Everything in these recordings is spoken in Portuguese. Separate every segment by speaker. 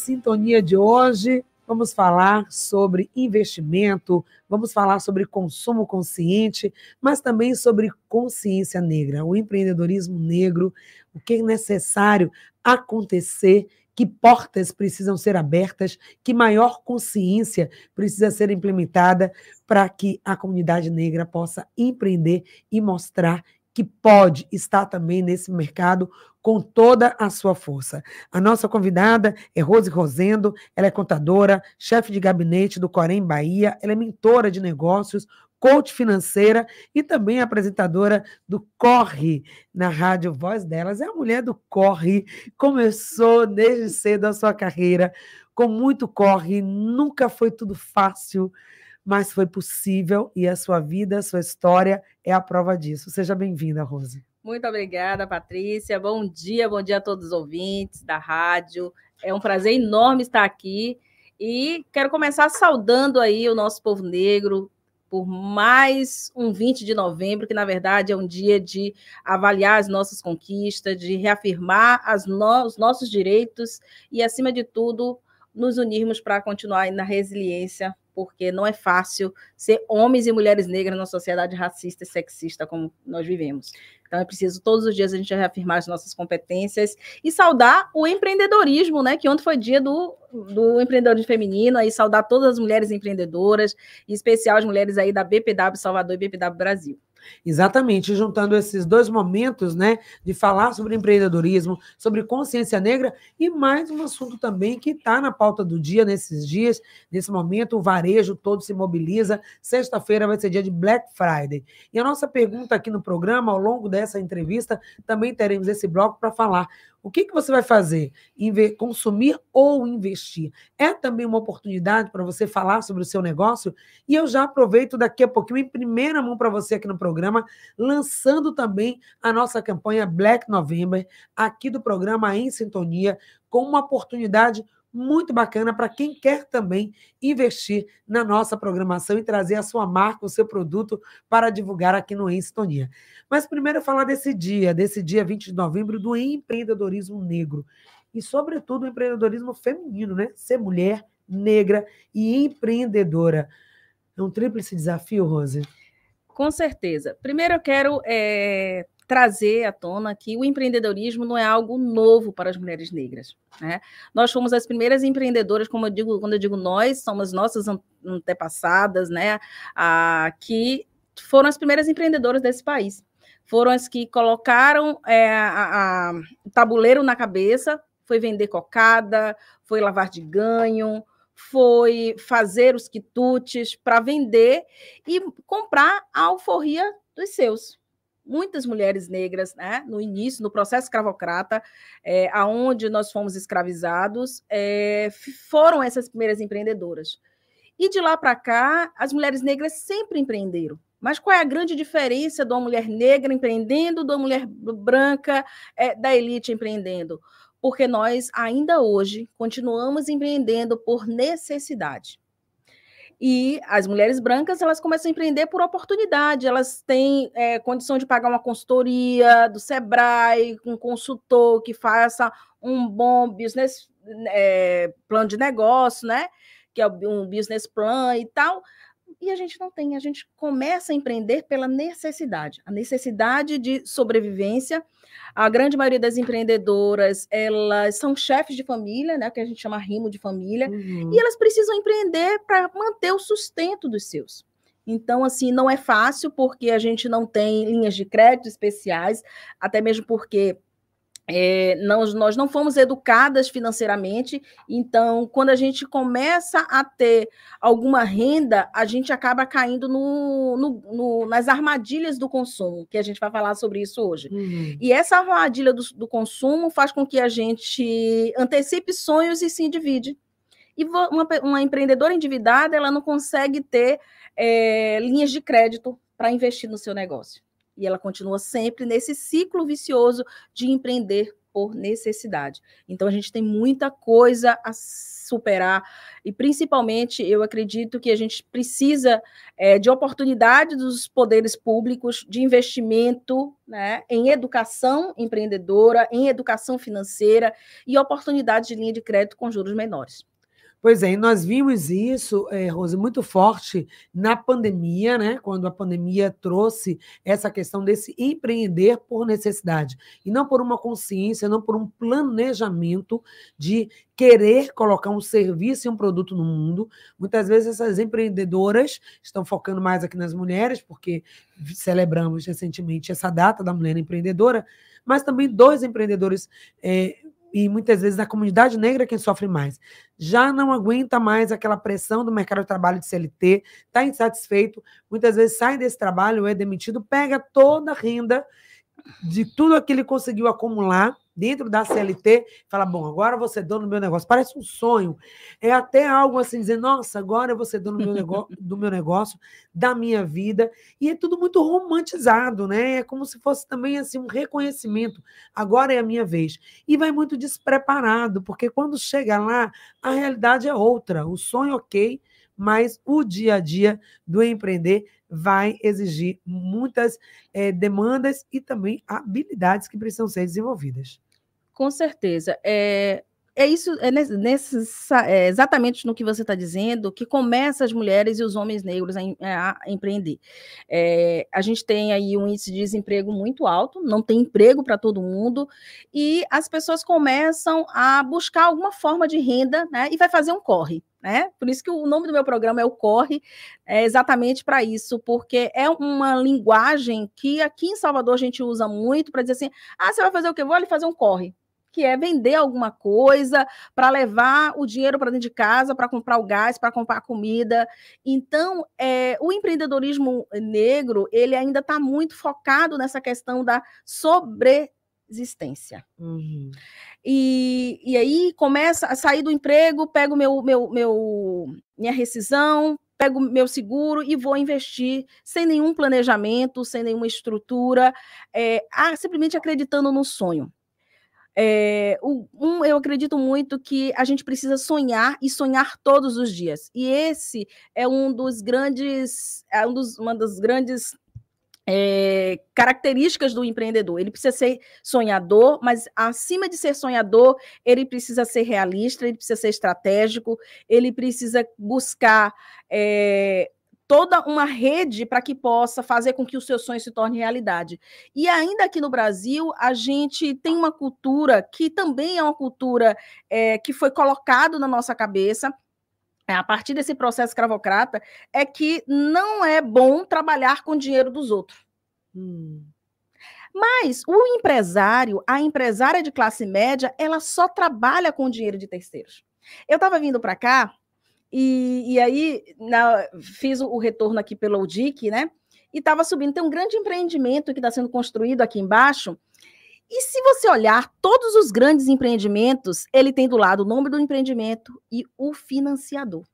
Speaker 1: Sintonia de hoje, vamos falar sobre investimento, vamos falar sobre consumo consciente, mas também sobre consciência negra, o empreendedorismo negro, o que é necessário acontecer que portas precisam ser abertas, que maior consciência precisa ser implementada para que a comunidade negra possa empreender e mostrar que pode estar também nesse mercado com toda a sua força. A nossa convidada é Rose Rosendo, ela é contadora, chefe de gabinete do Corém Bahia, ela é mentora de negócios, coach financeira e também apresentadora do Corre na rádio Voz Delas. É a mulher do Corre, começou desde cedo a sua carreira com muito corre, nunca foi tudo fácil mas foi possível e a sua vida, a sua história é a prova disso. Seja bem-vinda, Rose.
Speaker 2: Muito obrigada, Patrícia. Bom dia, bom dia a todos os ouvintes da rádio. É um prazer enorme estar aqui e quero começar saudando aí o nosso povo negro por mais um 20 de novembro, que na verdade é um dia de avaliar as nossas conquistas, de reafirmar no os nossos direitos e, acima de tudo, nos unirmos para continuar na resiliência porque não é fácil ser homens e mulheres negras numa sociedade racista e sexista como nós vivemos. Então é preciso todos os dias a gente reafirmar as nossas competências e saudar o empreendedorismo, né? Que ontem foi dia do, do empreendedorismo feminino, aí saudar todas as mulheres empreendedoras, em especial as mulheres aí da BPW Salvador e BPW Brasil.
Speaker 1: Exatamente, juntando esses dois momentos, né, de falar sobre empreendedorismo, sobre consciência negra e mais um assunto também que está na pauta do dia nesses dias, nesse momento o varejo todo se mobiliza. Sexta-feira vai ser dia de Black Friday. E a nossa pergunta aqui no programa, ao longo dessa entrevista, também teremos esse bloco para falar o que, que você vai fazer? Inve consumir ou investir? É também uma oportunidade para você falar sobre o seu negócio? E eu já aproveito daqui a pouquinho, em primeira mão para você aqui no programa, lançando também a nossa campanha Black November, aqui do programa Em Sintonia, com uma oportunidade muito bacana para quem quer também investir na nossa programação e trazer a sua marca, o seu produto para divulgar aqui no Em. Mas primeiro falar desse dia, desse dia 20 de novembro, do empreendedorismo negro. E, sobretudo, o empreendedorismo feminino, né? Ser mulher, negra e empreendedora. É um tríplice desafio, Rose?
Speaker 2: Com certeza. Primeiro, eu quero é, trazer à tona que o empreendedorismo não é algo novo para as mulheres negras. Né? Nós fomos as primeiras empreendedoras, como eu digo, quando eu digo nós, somos nossas antepassadas, né, a, que foram as primeiras empreendedoras desse país. Foram as que colocaram é, a, a, tabuleiro na cabeça, foi vender cocada, foi lavar de ganho, foi fazer os quitutes para vender e comprar a alforria dos seus muitas mulheres negras, né, no início, no processo escravocrata, é, aonde nós fomos escravizados, é, foram essas primeiras empreendedoras. E de lá para cá, as mulheres negras sempre empreenderam. Mas qual é a grande diferença de uma mulher negra empreendendo, de uma mulher branca é, da elite empreendendo? Porque nós, ainda hoje, continuamos empreendendo por necessidade. E as mulheres brancas elas começam a empreender por oportunidade, elas têm é, condição de pagar uma consultoria do Sebrae, um consultor que faça um bom business é, plano de negócio, né? Que é um business plan e tal e a gente não tem. A gente começa a empreender pela necessidade, a necessidade de sobrevivência. A grande maioria das empreendedoras, elas são chefes de família, né, que a gente chama rimo de família, uhum. e elas precisam empreender para manter o sustento dos seus. Então, assim, não é fácil porque a gente não tem linhas de crédito especiais, até mesmo porque é, nós, nós não fomos educadas financeiramente, então, quando a gente começa a ter alguma renda, a gente acaba caindo no, no, no, nas armadilhas do consumo, que a gente vai falar sobre isso hoje. Uhum. E essa armadilha do, do, consumo faz com que a gente antecipe sonhos e se endivide. E uma, uma empreendedora endividada, ela não consegue ter é, linhas de crédito para investir no seu negócio. E ela continua sempre nesse ciclo vicioso de empreender por necessidade. Então a gente tem muita coisa a superar e principalmente eu acredito que a gente precisa é, de oportunidade dos poderes públicos de investimento né, em educação empreendedora, em educação financeira e oportunidades de linha de crédito com juros menores.
Speaker 1: Pois é, e nós vimos isso, é, Rose, muito forte na pandemia, né? Quando a pandemia trouxe essa questão desse empreender por necessidade, e não por uma consciência, não por um planejamento de querer colocar um serviço e um produto no mundo. Muitas vezes essas empreendedoras estão focando mais aqui nas mulheres, porque celebramos recentemente essa data da mulher empreendedora, mas também dois empreendedores é, e muitas vezes a comunidade negra é quem sofre mais. Já não aguenta mais aquela pressão do mercado de trabalho de CLT, está insatisfeito, muitas vezes sai desse trabalho, é demitido, pega toda a renda de tudo aquilo que ele conseguiu acumular dentro da CLT, fala, bom, agora você é dono do meu negócio. Parece um sonho. É até algo assim, dizer, nossa, agora vou ser dono do meu, negócio, do meu negócio, da minha vida. E é tudo muito romantizado, né? É como se fosse também assim um reconhecimento. Agora é a minha vez. E vai muito despreparado, porque quando chega lá, a realidade é outra. O sonho, ok, mas o dia a dia do empreender vai exigir muitas é, demandas e também habilidades que precisam ser desenvolvidas.
Speaker 2: Com certeza. É, é isso, é, nesse, é exatamente no que você está dizendo que começa as mulheres e os homens negros a, a empreender. É, a gente tem aí um índice de desemprego muito alto, não tem emprego para todo mundo, e as pessoas começam a buscar alguma forma de renda, né? E vai fazer um corre. Né? Por isso que o nome do meu programa é o Corre, é exatamente para isso, porque é uma linguagem que aqui em Salvador a gente usa muito para dizer assim: ah, você vai fazer o quê? Vou ali fazer um corre que é vender alguma coisa para levar o dinheiro para dentro de casa, para comprar o gás, para comprar comida. Então, é, o empreendedorismo negro ele ainda está muito focado nessa questão da sobreexistência. Uhum. E, e aí começa a sair do emprego, pego meu, meu, meu, minha rescisão, pego meu seguro e vou investir sem nenhum planejamento, sem nenhuma estrutura, é, simplesmente acreditando no sonho. É, um, eu acredito muito que a gente precisa sonhar e sonhar todos os dias. E esse é um dos grandes, é um dos, uma das grandes é, características do empreendedor. Ele precisa ser sonhador, mas acima de ser sonhador, ele precisa ser realista, ele precisa ser estratégico, ele precisa buscar é, toda uma rede para que possa fazer com que o seu sonho se torne realidade. E ainda aqui no Brasil, a gente tem uma cultura que também é uma cultura é, que foi colocado na nossa cabeça, é, a partir desse processo escravocrata, é que não é bom trabalhar com o dinheiro dos outros. Hum. Mas o empresário, a empresária de classe média, ela só trabalha com o dinheiro de terceiros. Eu estava vindo para cá e, e aí na, fiz o, retorno aqui pelo UDIC, né? E estava subindo. Tem um grande empreendimento que está sendo construído aqui embaixo. E se você olhar todos os grandes empreendimentos, ele tem do lado o nome do empreendimento e o financiador.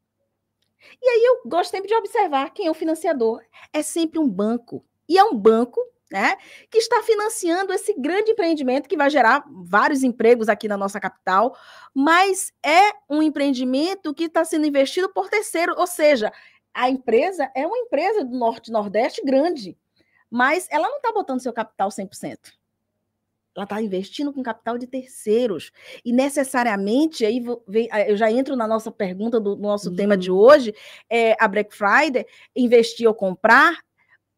Speaker 2: E aí eu gosto sempre de observar quem é o financiador. É sempre um banco. E é um banco né, que está financiando esse grande empreendimento que vai gerar vários empregos aqui na nossa capital, mas é um empreendimento que está sendo investido por terceiro, ou seja, a empresa é uma empresa do Norte Nordeste grande, mas ela não está botando seu capital 100%. Ela está investindo com capital de terceiros. E necessariamente, aí eu já entro na nossa pergunta do nosso uhum. tema de uhum. hoje, é a Black Friday, investir ou comprar,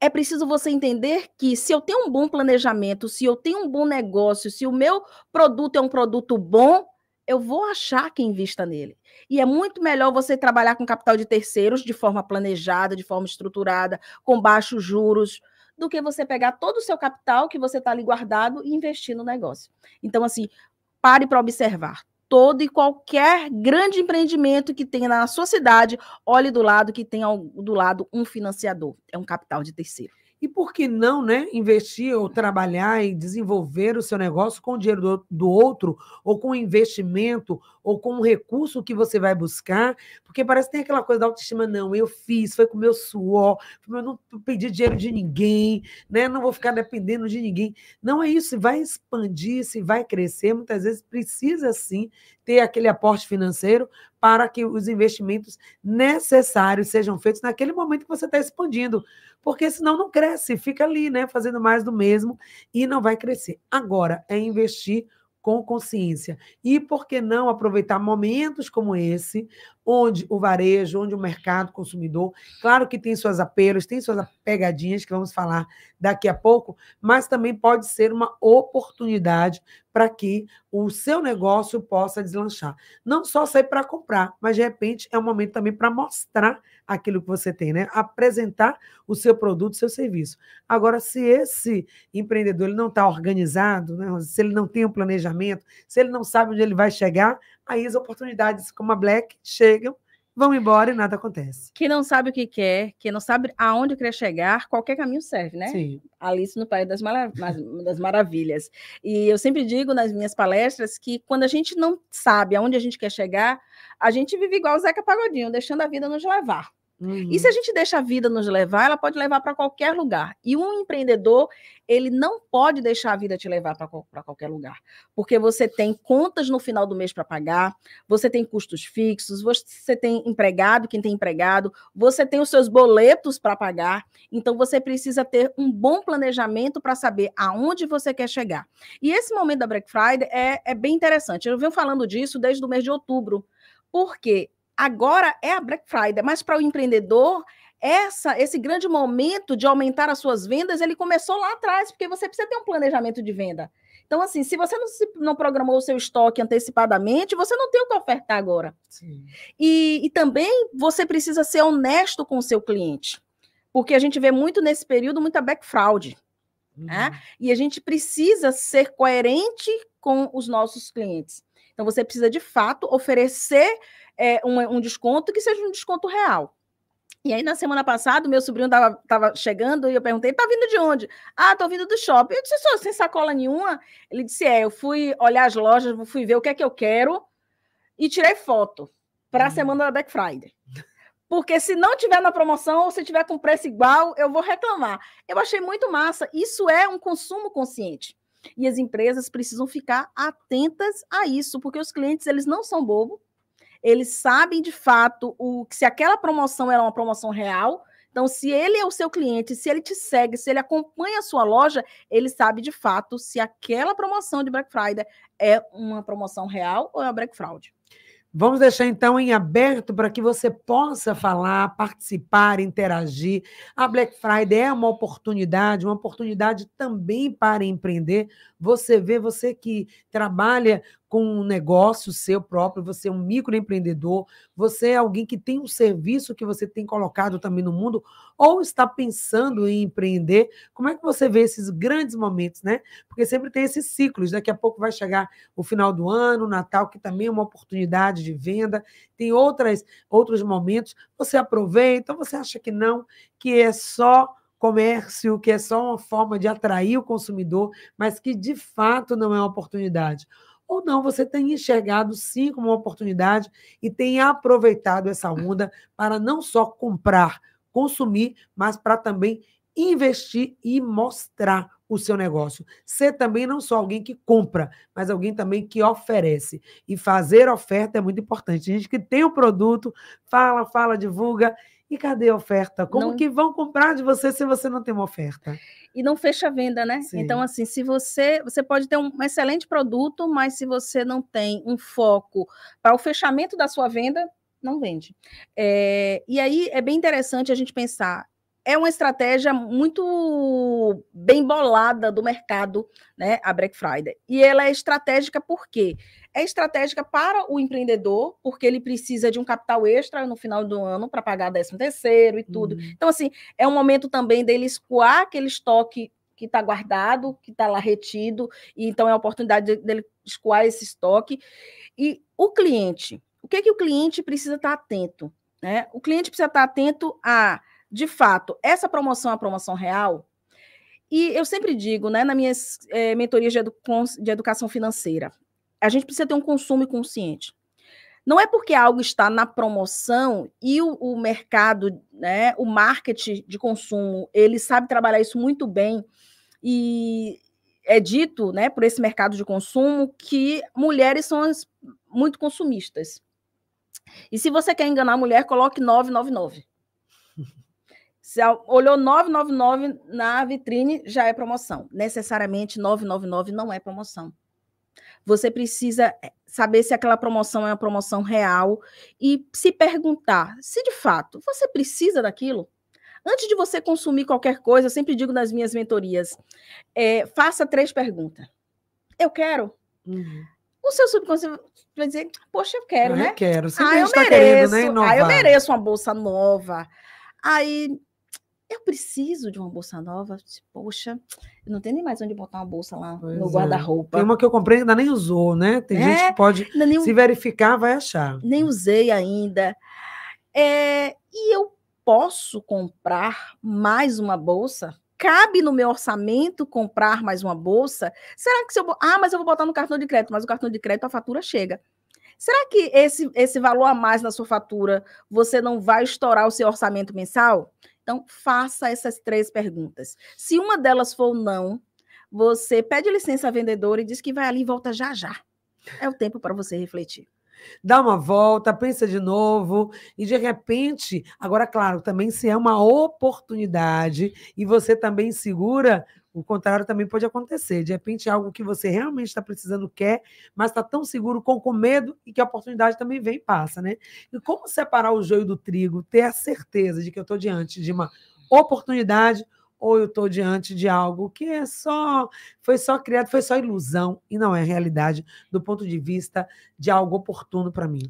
Speaker 2: é preciso você entender que se eu tenho um bom planejamento, se eu tenho um bom negócio, se o meu produto é um produto bom, eu vou achar quem invista nele. E é muito melhor você trabalhar com capital de terceiros de forma planejada, de forma estruturada, com baixos juros, do que você pegar todo o seu capital que você está ali guardado e investir no negócio. Então, assim, pare para observar todo e qualquer grande empreendimento que tenha na sua cidade, olhe do lado que tenha do lado um financiador, é um capital de terceiro.
Speaker 1: E por que não né, investir ou trabalhar e desenvolver o seu negócio com o dinheiro do, do outro, ou com investimento, ou com um recurso que você vai buscar? Porque parece que tem aquela coisa da autoestima, não, eu fiz, foi com meu suor, eu não pedi dinheiro de ninguém, né? não vou ficar dependendo de ninguém. Não é isso, se vai expandir, se vai crescer, muitas vezes precisa sim ter aquele aporte financeiro para que os investimentos necessários sejam feitos naquele momento que você está expandindo, porque senão não cresce, fica ali, né, fazendo mais do mesmo e não vai crescer. Agora é investir com consciência. E por que não aproveitar momentos como esse, onde o varejo, onde o mercado consumidor, claro que tem suas apelos, tem suas pegadinhas que vamos falar daqui a pouco, mas também pode ser uma oportunidade para que o seu negócio possa deslanchar. Não só sair para comprar, mas de repente é um momento também para mostrar aquilo que você tem, né? Apresentar o seu produto, o seu serviço. Agora, se esse empreendedor ele não está organizado, né? se ele não tem um planejamento, se ele não sabe onde ele vai chegar, aí as oportunidades como a Black chegam, vão embora e nada acontece.
Speaker 2: Que não sabe o que quer, que não sabe aonde quer chegar, qualquer caminho serve, né?
Speaker 1: Sim.
Speaker 2: Alice no País das, Marav das Maravilhas. E eu sempre digo nas minhas palestras que quando a gente não sabe aonde a gente quer chegar, a gente vive igual o Zeca Pagodinho, deixando a vida nos levar. Uhum. E se a gente deixa a vida nos levar, ela pode levar para qualquer lugar. E um empreendedor, ele não pode deixar a vida te levar para qualquer lugar. Porque você tem contas no final do mês para pagar, você tem custos fixos, você tem empregado, quem tem empregado, você tem os seus boletos para pagar. Então você precisa ter um bom planejamento para saber aonde você quer chegar. E esse momento da Black Friday é, é bem interessante. Eu venho falando disso desde o mês de outubro. Porque Agora é a Black Friday, mas para o empreendedor, essa, esse grande momento de aumentar as suas vendas, ele começou lá atrás, porque você precisa ter um planejamento de venda. Então, assim, se você não, se, não programou o seu estoque antecipadamente, você não tem o que ofertar agora. E, e também você precisa ser honesto com o seu cliente. Porque a gente vê muito nesse período muita back fraud. Né? Uhum. Né? E a gente precisa ser coerente com os nossos clientes. Então, você precisa, de fato, oferecer é, um, um desconto que seja um desconto real. E aí, na semana passada, meu sobrinho estava chegando e eu perguntei: tá vindo de onde? Ah, tô vindo do shopping. Eu disse: só, sem sacola nenhuma. Ele disse: é, eu fui olhar as lojas, fui ver o que é que eu quero e tirei foto para a hum. semana da Black Friday. Porque se não tiver na promoção ou se tiver com preço igual, eu vou reclamar. Eu achei muito massa. Isso é um consumo consciente. E as empresas precisam ficar atentas a isso, porque os clientes eles não são bobos eles sabem de fato o se aquela promoção era uma promoção real. Então, se ele é o seu cliente, se ele te segue, se ele acompanha a sua loja, ele sabe de fato se aquela promoção de Black Friday é uma promoção real ou é uma Black Fraud.
Speaker 1: Vamos deixar então em aberto para que você possa falar, participar, interagir. A Black Friday é uma oportunidade, uma oportunidade também para empreender. Você vê, você que trabalha com um negócio seu próprio, você é um microempreendedor, você é alguém que tem um serviço que você tem colocado também no mundo, ou está pensando em empreender, como é que você vê esses grandes momentos, né? Porque sempre tem esses ciclos, daqui a pouco vai chegar o final do ano, o Natal, que também é uma oportunidade de venda, tem outras, outros momentos, você aproveita, você acha que não, que é só comércio, que é só uma forma de atrair o consumidor, mas que de fato não é uma oportunidade ou não, você tem enxergado sim como uma oportunidade e tem aproveitado essa onda para não só comprar, consumir, mas para também investir e mostrar o seu negócio. Ser também não só alguém que compra, mas alguém também que oferece. E fazer oferta é muito importante. A gente que tem o produto, fala, fala, divulga e cadê a oferta? Como não... que vão comprar de você se você não tem uma oferta?
Speaker 2: E não fecha a venda, né? Sim. Então, assim, se você. Você pode ter um excelente produto, mas se você não tem um foco para o fechamento da sua venda, não vende. É, e aí é bem interessante a gente pensar é uma estratégia muito bem bolada do mercado, né, a Black Friday. E ela é estratégica por quê? É estratégica para o empreendedor, porque ele precisa de um capital extra no final do ano para pagar 13 terceiro e tudo. Uhum. Então, assim, é um momento também dele escoar aquele estoque que está guardado, que está lá retido, e então é a oportunidade dele escoar esse estoque. E o cliente, o que, é que o cliente precisa estar tá atento? Né? O cliente precisa estar tá atento a de fato, essa promoção é a promoção real? E eu sempre digo, né, nas minhas é, mentorias de, edu de educação financeira, a gente precisa ter um consumo consciente. Não é porque algo está na promoção e o, o, mercado, né, o marketing de consumo, ele sabe trabalhar isso muito bem e é dito, né, por esse mercado de consumo que mulheres são as, muito consumistas. E se você quer enganar a mulher, coloque 999. Se olhou 999 na vitrine, já é promoção. Necessariamente 999 não é promoção. Você precisa eh, saber se aquela promoção é uma promoção real e se perguntar se de fato você precisa daquilo. Antes de você consumir qualquer coisa, eu sempre digo nas minhas mentorias: é, faça três perguntas. Eu quero. Uhum. O seu subconsciente vai dizer: Poxa, eu quero, eu né?
Speaker 1: Eu quero. Sempre ah, eu tá mereço. Querendo, né,
Speaker 2: ah, eu mereço uma bolsa nova. Aí eu preciso de uma bolsa nova. Poxa, eu não tenho nem mais onde botar uma bolsa lá pois no é. guarda-roupa.
Speaker 1: Tem uma que eu comprei ainda nem usou, né? Tem é, gente que pode, nem, se verificar, vai achar.
Speaker 2: Nem usei ainda. É, e eu posso comprar mais uma bolsa? Cabe no meu orçamento comprar mais uma bolsa? Será que se eu. Ah, mas eu vou botar no cartão de crédito, mas o cartão de crédito a fatura chega. Será que esse, esse valor a mais na sua fatura você não vai estourar o seu orçamento mensal? Então, faça essas três perguntas. Se uma delas for não, você pede licença à vendedora e diz que vai ali e volta já já. É o tempo para você refletir.
Speaker 1: Dá uma volta, pensa de novo, e de repente, agora, claro, também se é uma oportunidade e você também segura, o contrário também pode acontecer. De repente, é algo que você realmente está precisando, quer, mas está tão seguro com, com medo e que a oportunidade também vem e passa, né? E como separar o joio do trigo, ter a certeza de que eu estou diante de uma oportunidade ou eu estou diante de algo que é só foi só criado, foi só ilusão e não é realidade do ponto de vista de algo oportuno para mim.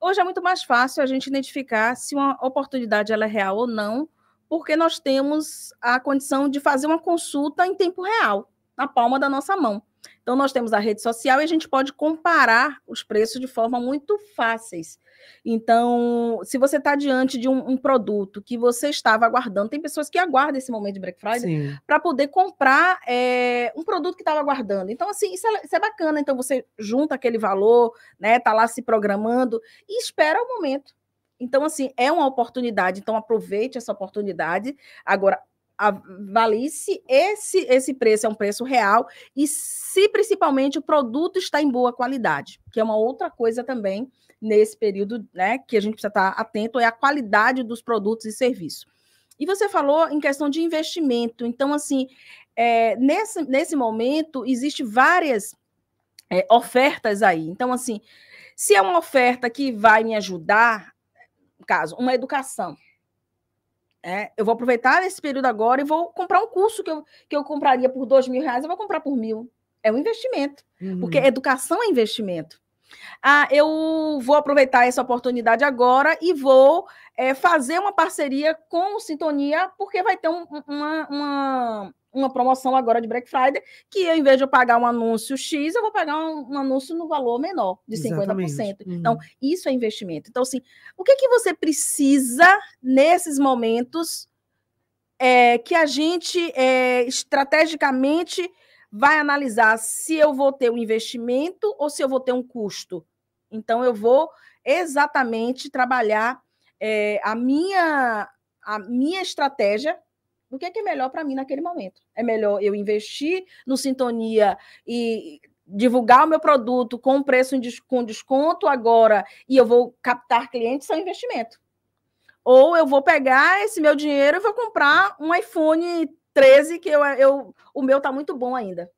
Speaker 2: Hoje é muito mais fácil a gente identificar se uma oportunidade ela é real ou não porque nós temos a condição de fazer uma consulta em tempo real, na palma da nossa mão. Então, nós temos a rede social e a gente pode comparar os preços de forma muito fáceis. Então, se você está diante de um, um, produto que você estava aguardando, tem pessoas que aguardam esse momento de Black Friday para poder comprar é, um produto que estava aguardando. Então, assim, isso é, isso é, bacana. Então, você junta aquele valor, né? Tá lá se programando e espera o momento. Então, assim, é uma oportunidade. Então, aproveite essa oportunidade. Agora, avalie-se esse, esse preço é um preço real e se principalmente o produto está em boa qualidade, que é uma outra coisa também nesse período, né, que a gente precisa estar atento é a qualidade dos produtos e serviços. E você falou em questão de investimento, então assim, é, nesse, nesse momento existe várias é, ofertas aí. Então assim, se é uma oferta que vai me ajudar caso, uma educação. É, eu vou aproveitar esse período agora e vou comprar um curso que eu, que eu compraria por dois mil reais, eu vou comprar por mil. É um investimento, uhum. porque educação é investimento. Ah, eu vou aproveitar essa oportunidade agora e vou é, fazer uma parceria com o Sintonia, porque vai ter um, uma, uma, uma promoção agora de Black Friday, que ao invés de eu pagar um anúncio X, eu vou pagar um, um anúncio no valor menor, de 50%. Exatamente. Uhum. Então, isso é investimento. Então, assim, o que, que você precisa nesses momentos é, que a gente é, estrategicamente vai analisar se eu vou ter um investimento ou se eu vou ter um custo. Então, eu vou exatamente trabalhar é, a minha a minha estratégia o que é, que é melhor para mim naquele momento? É melhor eu investir no Sintonia e divulgar o meu produto com preço com desconto agora e eu vou captar clientes, é um investimento. Ou eu vou pegar esse meu dinheiro e vou comprar um iPhone 13, que eu, eu o meu está muito bom ainda.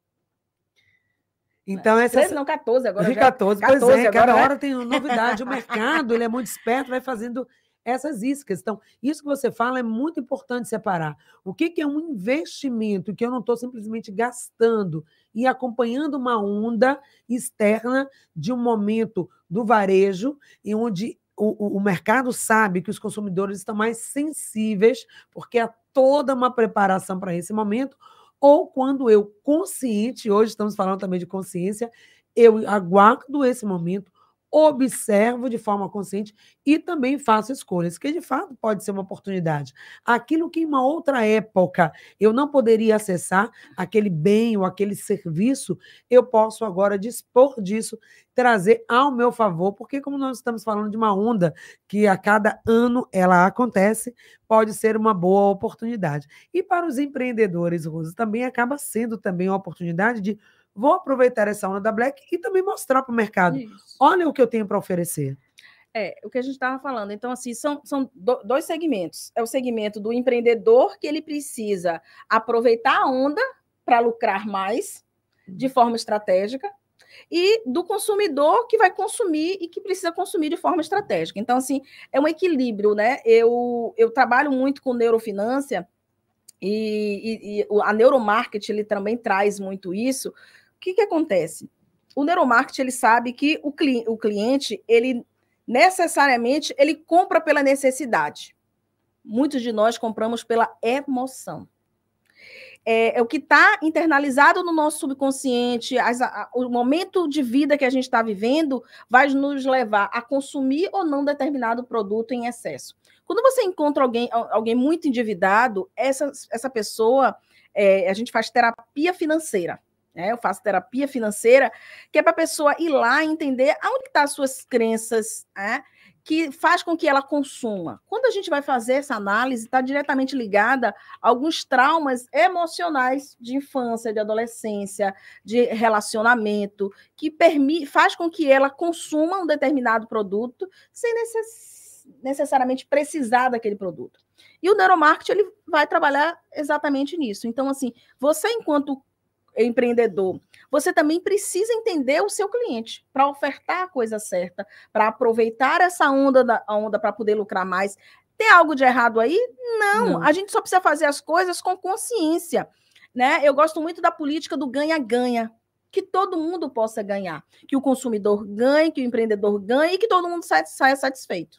Speaker 1: Então, essa.
Speaker 2: 13, não, 14 agora.
Speaker 1: 14, já. 14 pois é, agora, cada né? hora tem novidade. O mercado ele é muito esperto, vai fazendo essas iscas. Então, isso que você fala é muito importante separar. O que, que é um investimento que eu não estou simplesmente gastando e acompanhando uma onda externa de um momento do varejo, em onde o, o, mercado sabe que os consumidores estão mais sensíveis, porque há toda uma preparação para esse momento, ou quando eu, consciente, hoje estamos falando também de consciência, eu aguardo esse momento observo de forma consciente e também faço escolhas, que de fato pode ser uma oportunidade. Aquilo que em uma outra época eu não poderia acessar, aquele bem ou aquele serviço, eu posso agora dispor disso, trazer ao meu favor, porque como nós estamos falando de uma onda que a cada ano ela acontece, pode ser uma boa oportunidade. E para os empreendedores, Rosa, também acaba sendo também uma oportunidade de vou aproveitar essa onda da Black e também mostrar para o mercado. Isso. Olha o que eu tenho para oferecer.
Speaker 2: É, o que a gente estava falando. Então, assim, são, são dois segmentos. É o segmento do empreendedor, que ele precisa aproveitar a onda para lucrar mais, de forma estratégica, e do consumidor que vai consumir e que precisa consumir de forma estratégica. Então, assim, é um equilíbrio, né? Eu, eu trabalho muito com neurofinância e, e, e a neuromarketing ele também traz muito isso, o que, que acontece? O neuromarketing ele sabe que o, cli o cliente ele necessariamente ele compra pela necessidade. Muitos de nós compramos pela emoção. É, é o que está internalizado no nosso subconsciente, as, a, o momento de vida que a gente está vivendo vai nos levar a consumir ou não determinado produto em excesso. Quando você encontra alguém, alguém muito endividado, essa, essa pessoa, é, a gente faz terapia financeira. Né? Eu faço terapia financeira, que é para a pessoa ir lá e entender aonde estão tá as suas crenças, né? que faz com que ela consuma. Quando a gente vai fazer essa análise, está diretamente ligada a alguns traumas emocionais de infância, de adolescência, de relacionamento, que permite, faz com que ela consuma um determinado produto sem necess, necessariamente precisar daquele produto. E o neuromarketing ele vai trabalhar exatamente nisso. Então, assim, você enquanto empreendedor, você também precisa entender o seu cliente para ofertar a coisa certa, para aproveitar essa onda da onda para poder lucrar mais. Tem algo de errado aí? Não. Não. A gente só precisa fazer as coisas com consciência, né? Eu gosto muito da política do ganha-ganha, que todo mundo possa ganhar, que o consumidor ganhe, que o empreendedor ganhe e que todo mundo saia satisfeito.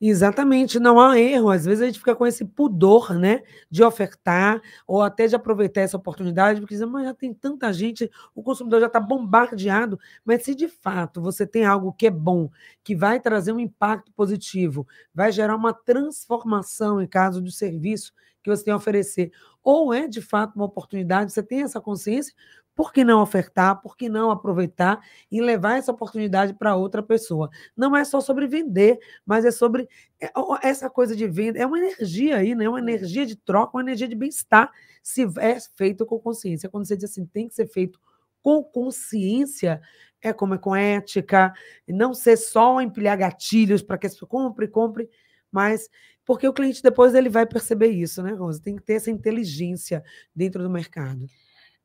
Speaker 1: Exatamente, não há erro. Às vezes a gente fica com esse pudor, né, de ofertar ou até de aproveitar essa oportunidade, porque mas já tem tanta gente, o consumidor já está bombardeado. Mas se de fato você tem algo que é bom, que vai trazer um impacto positivo, vai gerar uma transformação em caso do serviço que você tem a oferecer, ou é de fato uma oportunidade, você tem essa consciência, por que não ofertar? Por que não aproveitar e levar essa oportunidade para outra pessoa? Não é só sobre vender, mas é sobre é, essa coisa de venda. É uma energia aí, né? Uma energia de troca, uma energia de bem-estar, se é feito com consciência. Quando você diz assim, tem que ser feito com consciência, é como é com ética, não ser só empilhar gatilhos para que as pessoas compre, compre, mas porque o cliente depois ele vai perceber isso, né, Rosa? Tem que ter essa inteligência dentro do mercado.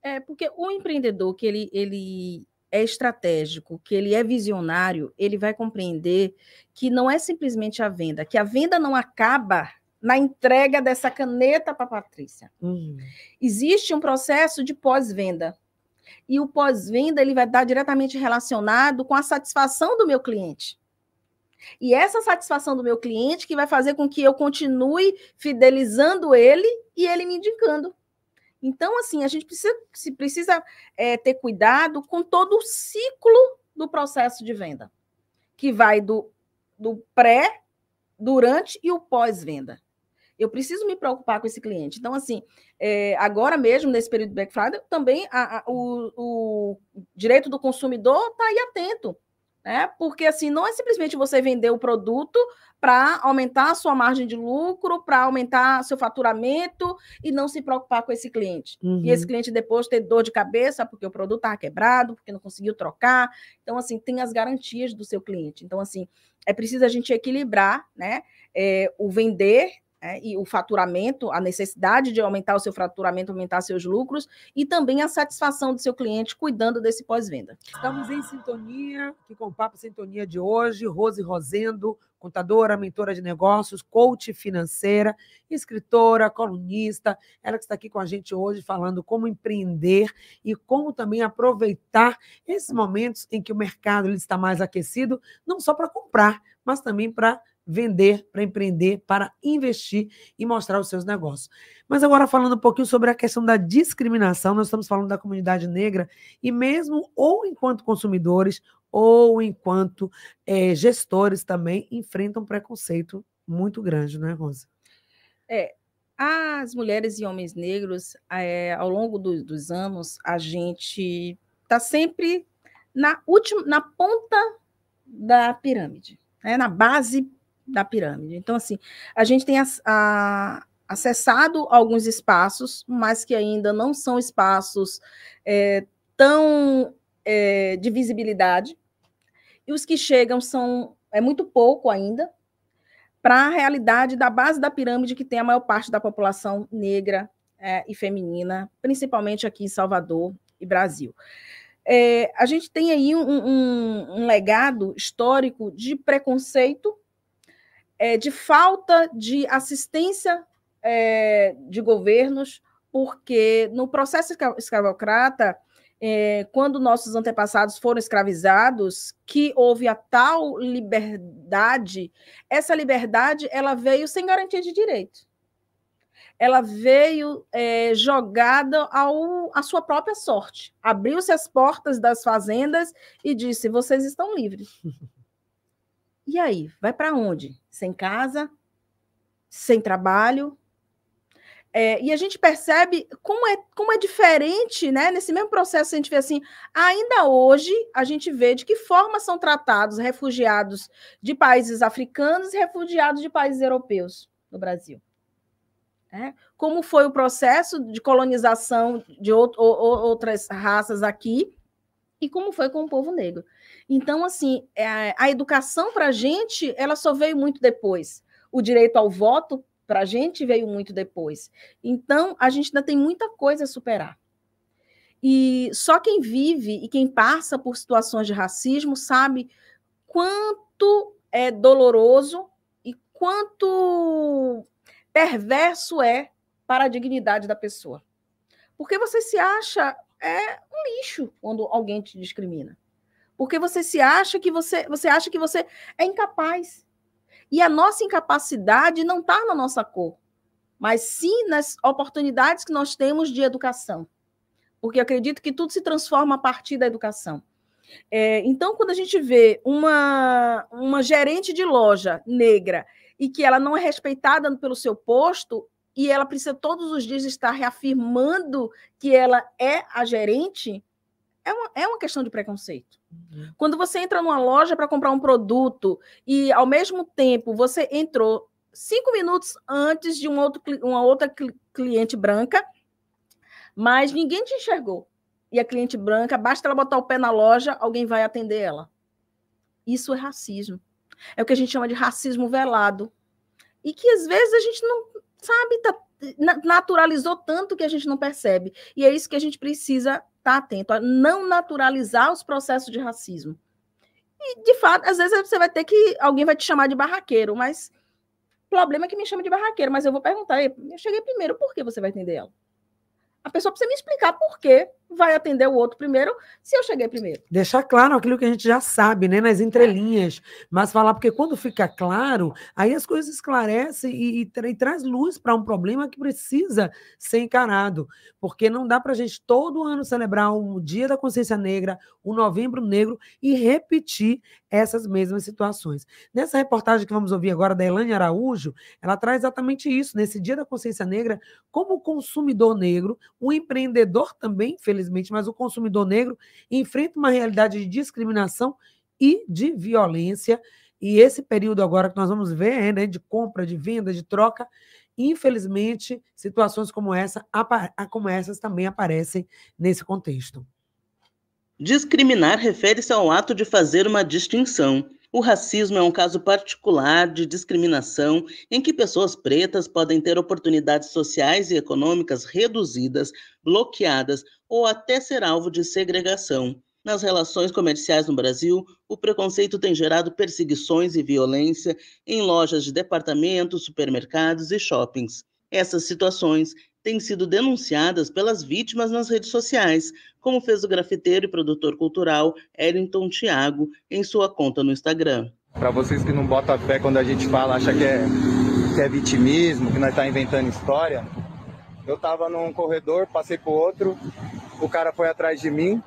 Speaker 2: É, porque o empreendedor que ele, ele é estratégico, que ele é visionário, ele vai compreender que não é simplesmente a venda, que a venda não acaba na entrega dessa caneta para a Patrícia. Uhum. Existe um processo de pós-venda. E o pós-venda ele vai estar diretamente relacionado com a satisfação do meu cliente. E essa satisfação do meu cliente que vai fazer com que eu continue fidelizando ele e ele me indicando. Então, assim, a gente precisa, precisa é, ter cuidado com todo o ciclo do processo de venda, que vai do, do pré, durante e o pós-venda. Eu preciso me preocupar com esse cliente. Então, assim, é, agora mesmo, nesse período de Black Friday, também a, a, o, o direito do consumidor está aí atento né? Porque assim, não é simplesmente você vender o produto para aumentar a sua margem de lucro, para aumentar seu faturamento e não se preocupar com esse cliente. Uhum. E esse uhum. cliente depois ter dor de cabeça porque o produto estava quebrado, porque não conseguiu trocar. Então, assim, tem as garantias do seu cliente. Então, assim, é preciso a gente equilibrar, né? É, o vender é, e o faturamento, a necessidade de aumentar o seu faturamento, aumentar seus lucros e também a satisfação do seu cliente cuidando desse pós-venda.
Speaker 1: Estamos em sintonia aqui com o Papo Sintonia de hoje, Rose Rosendo, contadora, mentora de negócios, coach financeira, escritora, colunista, ela que está aqui com a gente hoje falando como empreender e como também aproveitar esses momentos em que o mercado está mais aquecido, não só para comprar, mas também para vender, para empreender, para investir e mostrar os seus negócios. Mas agora falando um pouquinho sobre a questão da discriminação, nós estamos falando da comunidade negra e mesmo ou enquanto consumidores ou enquanto é, gestores também enfrentam preconceito muito grande, não é, Rosa?
Speaker 2: É, as mulheres e homens negros, é, ao longo do, dos anos, a gente está sempre na última, na ponta da pirâmide, né? na base da pirâmide. Então, assim, a gente tem a, a, acessado alguns espaços, mas que ainda não são espaços é, tão é, de visibilidade, e os que chegam são é muito pouco ainda para a realidade da base da pirâmide que tem a maior parte da população negra é, e feminina, principalmente aqui em Salvador e Brasil. É, a gente tem aí um, um, um legado histórico de preconceito, é, de falta de assistência é, de governos, porque no processo escravocrata, é, quando nossos antepassados foram escravizados, que houve a tal liberdade, essa liberdade ela veio sem garantia de direito. Ela veio é, jogada ao, à sua própria sorte. Abriu-se as portas das fazendas e disse: vocês estão livres. E aí, vai para onde? Sem casa, sem trabalho, é, e a gente percebe como é, como é diferente, né? Nesse mesmo processo, a gente vê assim, ainda hoje a gente vê de que forma são tratados refugiados de países africanos e refugiados de países europeus no Brasil. É? Como foi o processo de colonização de outro, outras raças aqui e como foi com o povo negro. Então, assim, é, a educação para a gente, ela só veio muito depois. O direito ao voto para a gente veio muito depois. Então, a gente ainda tem muita coisa a superar. E só quem vive e quem passa por situações de racismo sabe quanto é doloroso e quanto perverso é para a dignidade da pessoa. Porque você se acha é um lixo quando alguém te discrimina. Porque você se acha que você, você acha que você é incapaz. E a nossa incapacidade não está na nossa cor, mas sim nas oportunidades que nós temos de educação. Porque acredito que tudo se transforma a partir da educação. É, então, quando a gente vê uma, uma gerente de loja negra e que ela não é respeitada pelo seu posto, e ela precisa todos os dias estar reafirmando que ela é a gerente, é uma, é uma questão de preconceito. Uhum. Quando você entra numa loja para comprar um produto e, ao mesmo tempo, você entrou cinco minutos antes de um outro, uma outra cliente branca, mas ninguém te enxergou. E a cliente branca, basta ela botar o pé na loja, alguém vai atender ela. Isso é racismo. É o que a gente chama de racismo velado. E que às vezes a gente não sabe, tá, naturalizou tanto que a gente não percebe. E é isso que a gente precisa estar tá atento, a não naturalizar os processos de racismo. E, de fato, às vezes você vai ter que. Alguém vai te chamar de barraqueiro, mas o problema é que me chama de barraqueiro, mas eu vou perguntar, eu cheguei primeiro, por que você vai atender ela? A pessoa precisa me explicar por que vai atender o outro primeiro se eu cheguei primeiro.
Speaker 1: Deixar claro aquilo que a gente já sabe, né, nas entrelinhas, mas falar, porque quando fica claro, aí as coisas esclarecem e, e, e traz luz para um problema que precisa ser encarado, porque não dá para a gente todo ano celebrar o Dia da Consciência Negra, o Novembro Negro e repetir essas mesmas situações. Nessa reportagem que vamos ouvir agora da Elane Araújo, ela traz exatamente isso, nesse Dia da Consciência Negra, como consumidor negro, o empreendedor também, felizmente, infelizmente, mas o consumidor negro enfrenta uma realidade de discriminação e de violência. E esse período agora que nós vamos ver, né, de compra, de venda, de troca, infelizmente, situações como essa, como essas também aparecem nesse contexto.
Speaker 3: Discriminar refere-se ao ato de fazer uma distinção. O racismo é um caso particular de discriminação em que pessoas pretas podem ter oportunidades sociais e econômicas reduzidas, bloqueadas ou até ser alvo de segregação. Nas relações comerciais no Brasil, o preconceito tem gerado perseguições e violência em lojas de departamentos, supermercados e shoppings. Essas situações têm sido denunciadas pelas vítimas nas redes sociais, como fez o grafiteiro e produtor cultural Ellington Thiago em sua conta no Instagram.
Speaker 4: Para vocês que não botam fé quando a gente fala, acha que é, que é vitimismo, que nós está inventando história, eu estava num corredor, passei por outro, o cara foi atrás de mim,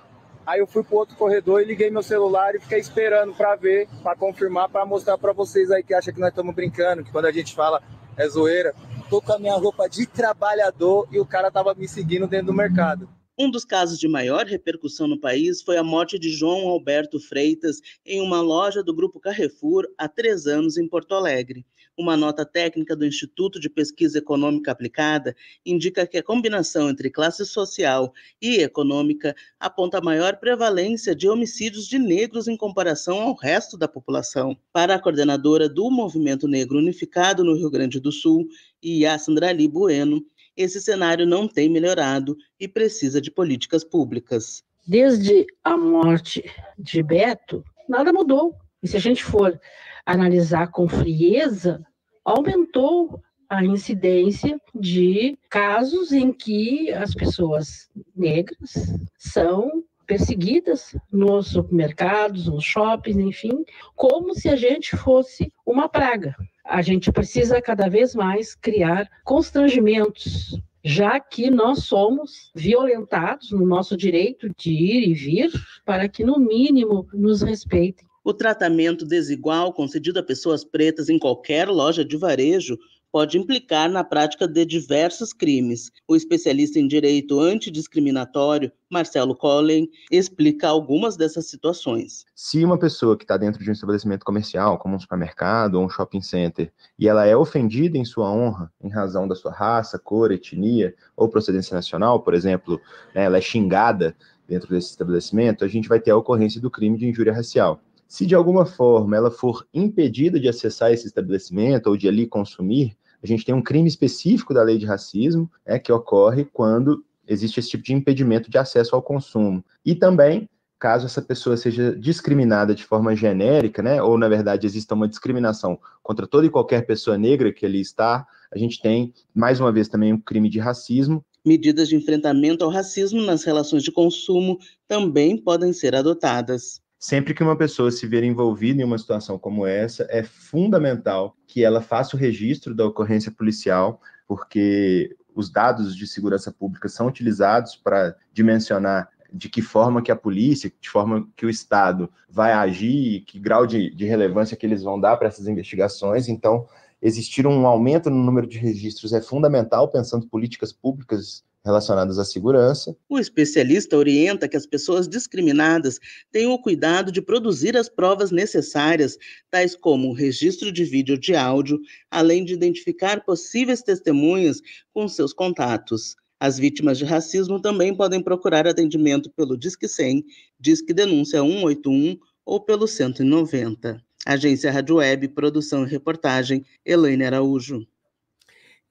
Speaker 4: Aí eu fui pro outro corredor e liguei meu celular e fiquei esperando para ver, para confirmar, para mostrar para vocês aí que acham que nós estamos brincando, que quando a gente fala é zoeira. Tô com a minha roupa de trabalhador e o cara tava me seguindo dentro do mercado.
Speaker 3: Um dos casos de maior repercussão no país foi a morte de João Alberto Freitas em uma loja do Grupo Carrefour há três anos em Porto Alegre. Uma nota técnica do Instituto de Pesquisa Econômica Aplicada indica que a combinação entre classe social e econômica aponta maior prevalência de homicídios de negros em comparação ao resto da população. Para a coordenadora do Movimento Negro Unificado no Rio Grande do Sul, Yassandra Ali Bueno, esse cenário não tem melhorado e precisa de políticas públicas.
Speaker 5: Desde a morte de Beto, nada mudou. E se a gente for analisar com frieza, aumentou a incidência de casos em que as pessoas negras são perseguidas nos supermercados, nos shoppings, enfim, como se a gente fosse uma praga. A gente precisa cada vez mais criar constrangimentos, já que nós somos violentados no nosso direito de ir e vir, para que, no mínimo, nos respeitem.
Speaker 3: O tratamento desigual concedido a pessoas pretas em qualquer loja de varejo pode implicar na prática de diversos crimes. O especialista em direito antidiscriminatório, Marcelo Collen, explica algumas dessas situações.
Speaker 6: Se uma pessoa que está dentro de um estabelecimento comercial, como um supermercado ou um shopping center, e ela é ofendida em sua honra em razão da sua raça, cor, etnia ou procedência nacional, por exemplo, né, ela é xingada dentro desse estabelecimento, a gente vai ter a ocorrência do crime de injúria racial. Se de alguma forma ela for impedida de acessar esse estabelecimento ou de ali consumir, a gente tem um crime específico da lei de racismo, é que ocorre quando existe esse tipo de impedimento de acesso ao consumo. E também, caso essa pessoa seja discriminada de forma genérica, né, ou na verdade exista uma discriminação contra toda e qualquer pessoa negra que ali está, a gente tem, mais uma vez, também um crime de racismo.
Speaker 3: Medidas de enfrentamento ao racismo nas relações de consumo também podem ser adotadas.
Speaker 6: Sempre que uma pessoa se ver envolvida em uma situação como essa, é fundamental que ela faça o registro da ocorrência policial, porque os dados de segurança pública são utilizados para dimensionar de que forma que a polícia, de forma que o Estado vai agir, que grau de, de relevância que eles vão dar para essas investigações. Então, existir um aumento no número de registros é fundamental, pensando políticas públicas relacionadas à segurança.
Speaker 3: O especialista orienta que as pessoas discriminadas tenham o cuidado de produzir as provas necessárias, tais como o registro de vídeo de áudio, além de identificar possíveis testemunhas com seus contatos. As vítimas de racismo também podem procurar atendimento pelo Disque 100, Disque Denúncia 181 ou pelo 190. Agência Rádio Web, produção e reportagem, Elaine Araújo.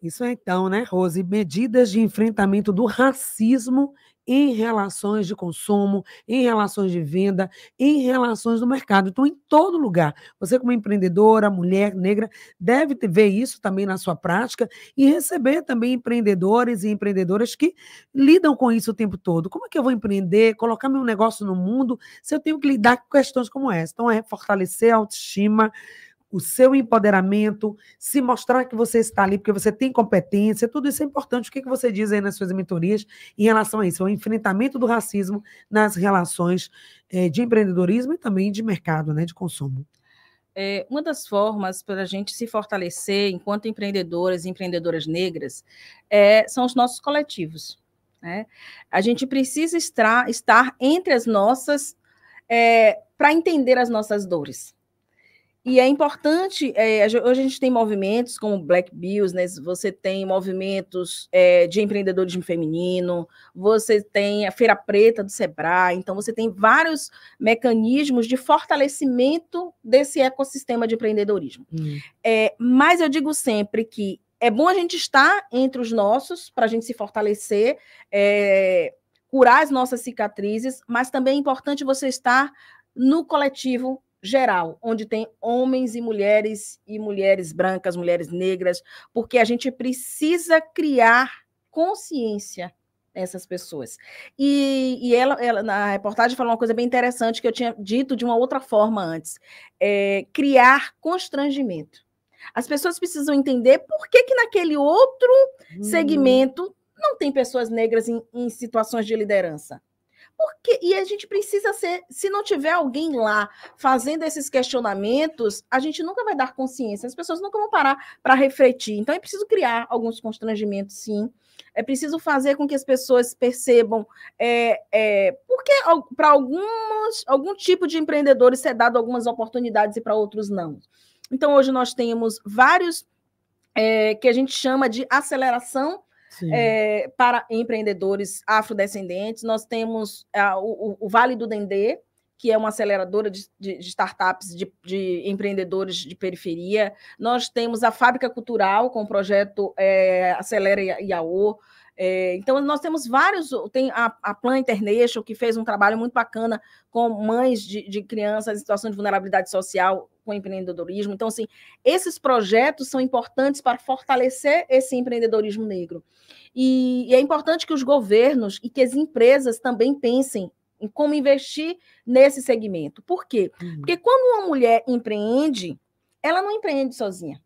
Speaker 1: Isso então, né, Rose? Medidas de enfrentamento do racismo em relações de consumo, em relações de venda, em relações do mercado. Então, em todo lugar. Você, como empreendedora, mulher negra, deve ver isso também na sua prática e receber também empreendedores e empreendedoras que lidam com isso o tempo todo. Como é que eu vou empreender, colocar meu negócio no mundo, se eu tenho que lidar com questões como essa? Então, é fortalecer a autoestima, o seu empoderamento, se mostrar que você está ali porque você tem competência, tudo isso é importante. O que, que você diz aí nas suas mentorias em relação a isso? O enfrentamento do racismo nas relações é, de empreendedorismo e também de mercado, né, de consumo.
Speaker 2: É, uma das formas para a gente se fortalecer enquanto empreendedoras e empreendedoras negras é, são os nossos coletivos. Né? A gente precisa estar, estar entre as nossas é, para entender as nossas dores. E é importante, é, hoje a gente tem movimentos como Black Business, você tem movimentos é, de empreendedorismo feminino, você tem a Feira Preta do Sebrae, então você tem vários mecanismos de fortalecimento desse ecossistema de empreendedorismo. Hum. É, mas eu digo sempre que é bom a gente estar entre os nossos, para a gente se fortalecer, é, curar as nossas cicatrizes, mas também é importante você estar no coletivo geral, onde tem homens e mulheres e mulheres brancas, mulheres negras, porque a gente precisa criar consciência nessas pessoas. E, e ela, ela, na reportagem, falou uma coisa bem interessante que eu tinha dito de uma outra forma antes: é, criar constrangimento. As pessoas precisam entender por que, que naquele outro hum. segmento não tem pessoas negras em, em situações de liderança Porque, e a gente precisa ser, se não tiver alguém lá fazendo esses questionamentos, a gente nunca vai dar consciência, as pessoas nunca vão parar para refletir. Então é preciso criar alguns constrangimentos, sim. É preciso fazer com que as pessoas percebam, é, é, porque para alguns, algum tipo de empreendedores ser dado algumas oportunidades e para outros não. Então, hoje nós temos vários é, que a gente chama de aceleração é, para empreendedores afrodescendentes. Nós temos a, o, o, Vale do Dendê, que é uma aceleradora de, de, de startups de, de, empreendedores de periferia. Nós temos a Fábrica Cultural, com o projeto é, Acelera IAO. É, então, nós temos vários. Tem a, a Plan International, que fez um trabalho muito bacana com mães de, de crianças em situação de vulnerabilidade social com empreendedorismo. Então, assim, esses projetos são importantes para fortalecer esse empreendedorismo negro. E, e é importante que os governos e que as empresas também pensem em como investir nesse segmento. Por quê? Uhum. Porque quando uma mulher empreende, ela não empreende sozinha.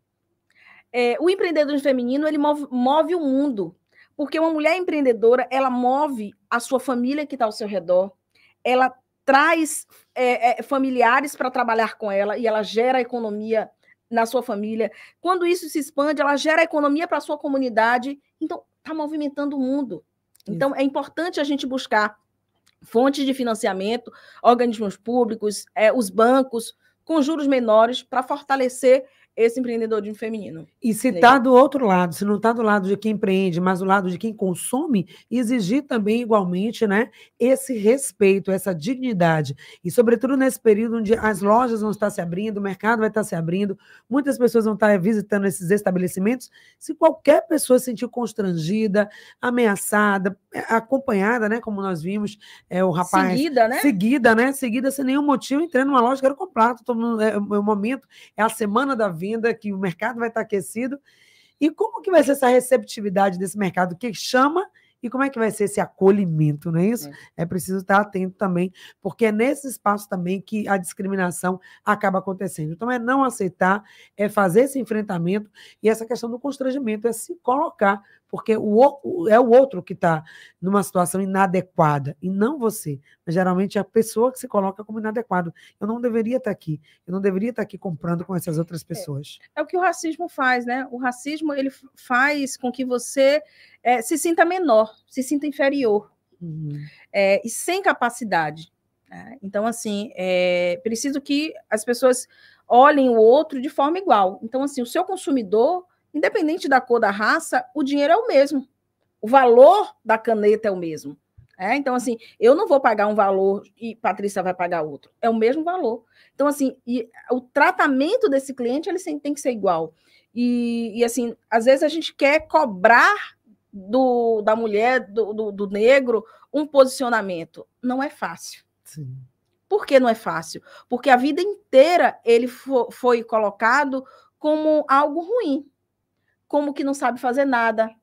Speaker 2: É, o empreendedorismo feminino ele move, move o mundo, porque uma mulher empreendedora ela move a sua família que está ao seu redor, ela traz é, é, familiares para trabalhar com ela e ela gera economia na sua família. Quando isso se expande, ela gera economia para a sua comunidade. Então, está movimentando o mundo. Então, é importante a gente buscar fontes de financiamento, organismos públicos, é, os bancos, com juros menores, para fortalecer esse empreendedorismo feminino.
Speaker 1: E se está do outro lado, se não está do lado de quem empreende, mas do lado de quem consome, exigir também igualmente né, esse respeito, essa dignidade. E, sobretudo, nesse período onde as lojas vão estar se abrindo, o mercado vai estar se abrindo, muitas pessoas vão estar visitando esses estabelecimentos. Se qualquer pessoa se sentir constrangida, ameaçada, é, acompanhada, né, como nós vimos, é, o rapaz.
Speaker 2: Seguida, né?
Speaker 1: Seguida, né? Seguida sem nenhum motivo, entrando numa loja, quero comprar. Todo mundo, é, é o momento, é a semana da vida vinda, que o mercado vai estar aquecido. E como que vai ser essa receptividade desse mercado que chama e como é que vai ser esse acolhimento, não é isso? É, é preciso estar atento também, porque é nesse espaço também que a discriminação acaba acontecendo. Então, é não aceitar, é fazer esse enfrentamento e essa questão do constrangimento, é se colocar porque o, é o outro que está numa situação inadequada, e não você. Mas geralmente é a pessoa que se coloca como inadequado. Eu não deveria estar tá aqui, eu não deveria estar tá aqui comprando com essas outras é, pessoas.
Speaker 2: É, é o que o racismo faz, né? O racismo ele faz com que você é, se sinta menor, se sinta inferior, uhum. é, e sem capacidade. Né? Então, assim, é preciso que as pessoas olhem o outro de forma igual. Então, assim, o seu consumidor independente da cor da raça, o dinheiro é o mesmo. O valor da caneta é o mesmo. É, então, assim, eu não vou pagar um valor e Patrícia vai pagar outro. É o mesmo valor. Então, assim, o tratamento desse cliente ele tem que ser igual. E, e assim, às vezes a gente quer cobrar do, da mulher, do, do, do negro, um posicionamento. Não é fácil. Sim. Por que não é fácil? Porque a vida inteira ele foi colocado como algo ruim como que não sabe fazer nada,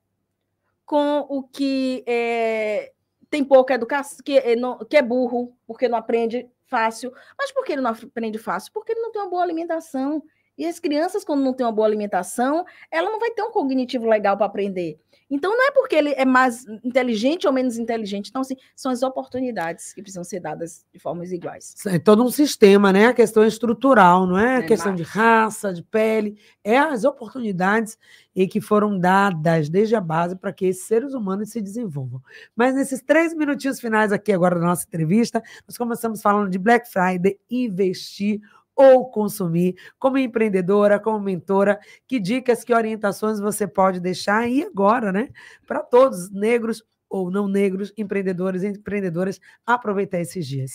Speaker 2: com o que é, tem pouca educação, que é, não, que é burro, porque não aprende fácil. Mas por que ele não aprende fácil? Porque ele não tem uma boa alimentação. E as crianças, quando não têm uma boa alimentação, ela não vai ter um cognitivo legal para aprender. Então, não é porque ele é mais inteligente ou menos inteligente. Então, assim, são as oportunidades que precisam ser dadas de formas iguais.
Speaker 1: É todo um sistema, né? A questão é estrutural, não é? A é questão mais. de raça, de pele. É as oportunidades e que foram dadas desde a base para que esses seres humanos se desenvolvam. Mas nesses três minutinhos finais aqui agora da nossa entrevista, nós começamos falando de Black Friday, investir ou consumir, como empreendedora, como mentora, que dicas, que orientações você pode deixar aí agora, né? Para todos, negros ou não negros, empreendedores e empreendedoras, aproveitar esses dias.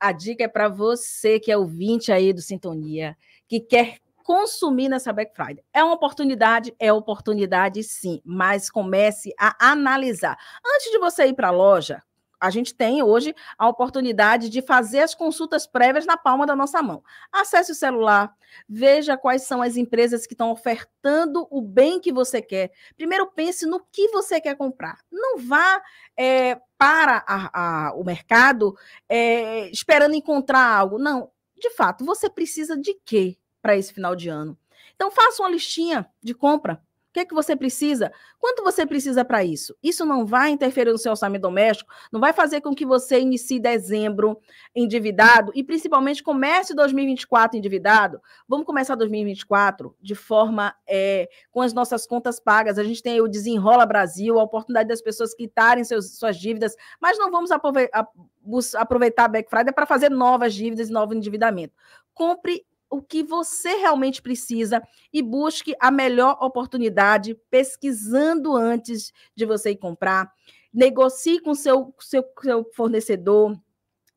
Speaker 2: A dica é para você que é ouvinte aí do Sintonia, que quer consumir nessa Black Friday. É uma oportunidade? É oportunidade sim, mas comece a analisar. Antes de você ir para a loja, a gente tem hoje a oportunidade de fazer as consultas prévias na palma da nossa mão. Acesse o celular, veja quais são as empresas que estão ofertando o bem que você quer. Primeiro pense no que você quer comprar. Não vá é, para a, a, o mercado é, esperando encontrar algo. Não, de fato, você precisa de quê para esse final de ano? Então faça uma listinha de compra que é que você precisa? Quanto você precisa para isso? Isso não vai interferir no seu orçamento doméstico, não vai fazer com que você inicie dezembro endividado e principalmente comece 2024 endividado. Vamos começar 2024 de forma é, com as nossas contas pagas. A gente tem o Desenrola Brasil, a oportunidade das pessoas quitarem seus, suas dívidas, mas não vamos aproveitar a Black Friday para fazer novas dívidas e novo endividamento. Compre o que você realmente precisa e busque a melhor oportunidade pesquisando antes de você ir comprar. Negocie com seu seu, seu fornecedor.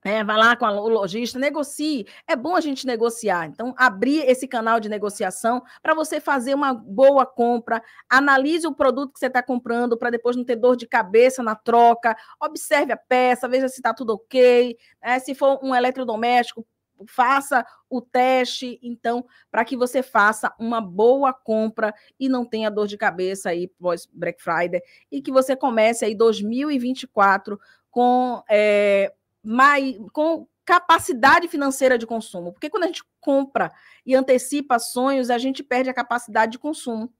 Speaker 2: É, vai lá com o lojista, negocie. É bom a gente negociar. Então, abrir esse canal de negociação para você fazer uma boa compra. Analise o produto que você está comprando para depois não ter dor de cabeça na troca. Observe a peça, veja se está tudo ok. É, se for um eletrodoméstico, faça o teste, então, para que você faça uma boa compra e não tenha dor de cabeça aí pós Black Friday e que você comece aí 2024 com é, mais, com capacidade financeira de consumo. Porque quando a gente compra e antecipa sonhos, a gente perde a capacidade de consumo.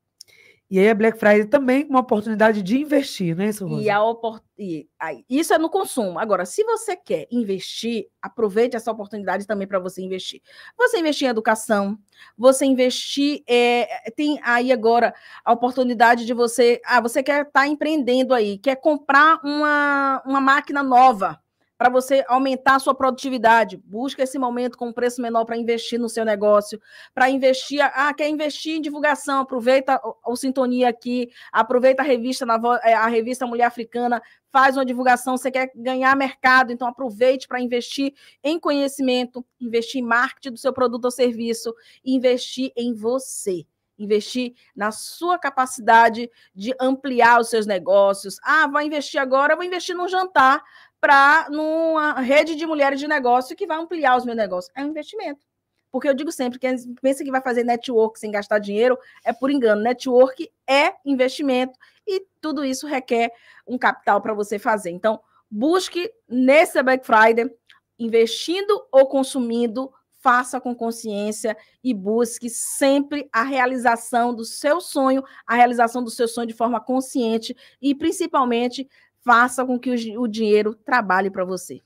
Speaker 1: E aí a Black Friday também uma oportunidade de investir, né,
Speaker 2: isso, E a opor... e, aí, isso é no consumo. Agora, se você quer investir, aproveite essa oportunidade também para você investir. Você investir em educação, você investir é, tem aí agora a oportunidade de você, ah, você quer estar tá empreendendo aí, quer comprar uma, uma máquina nova para você aumentar a sua produtividade. Busca esse momento com um preço menor para investir no seu negócio, para investir, ah, quer investir em divulgação, aproveita o, o Sintonia aqui, aproveita a revista, na, é, a revista Mulher Africana, faz uma divulgação, você quer ganhar mercado, então aproveite para investir em conhecimento, investir em marketing do seu produto ou serviço, investir em você investir na sua capacidade de ampliar os seus negócios. Ah, vai investir agora, vou investir num jantar para numa rede de mulheres de negócio que vai ampliar os meus negócios. É um investimento. Porque eu digo sempre, quem pensa que vai fazer network sem gastar dinheiro é por engano. Network é investimento e tudo isso requer um capital para você fazer. Então, busque nesse Black Friday, investindo ou consumindo, faça com consciência e busque sempre a realização do seu sonho, a realização do seu sonho de forma consciente e principalmente faça com que o, dinheiro trabalhe para você.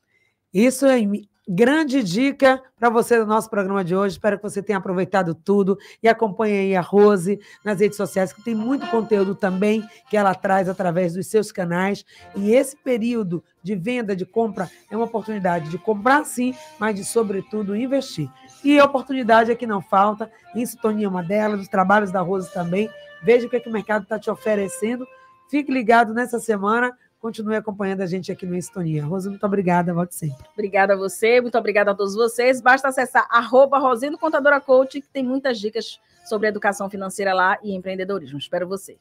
Speaker 1: Isso é grande dica para você do nosso programa de hoje. Espero que você tenha aproveitado tudo e acompanhe aí a Rose nas redes sociais, que tem muito conteúdo também que ela traz através dos seus canais. E esse período de venda, de compra, é uma oportunidade de comprar sim, mas de, sobretudo, investir. E a oportunidade é que não falta, em sintonia uma delas, os trabalhos da Rose também. Veja o que, é que o mercado está te oferecendo. Fique ligado nessa semana continue acompanhando a gente aqui no Estonia. Rosa, muito obrigada, volte sempre.
Speaker 2: Obrigada a você, muito obrigada a todos vocês. Basta acessar arroba Rosino Contadora Coach, que tem muitas dicas sobre educação financeira lá e empreendedorismo. Espero você.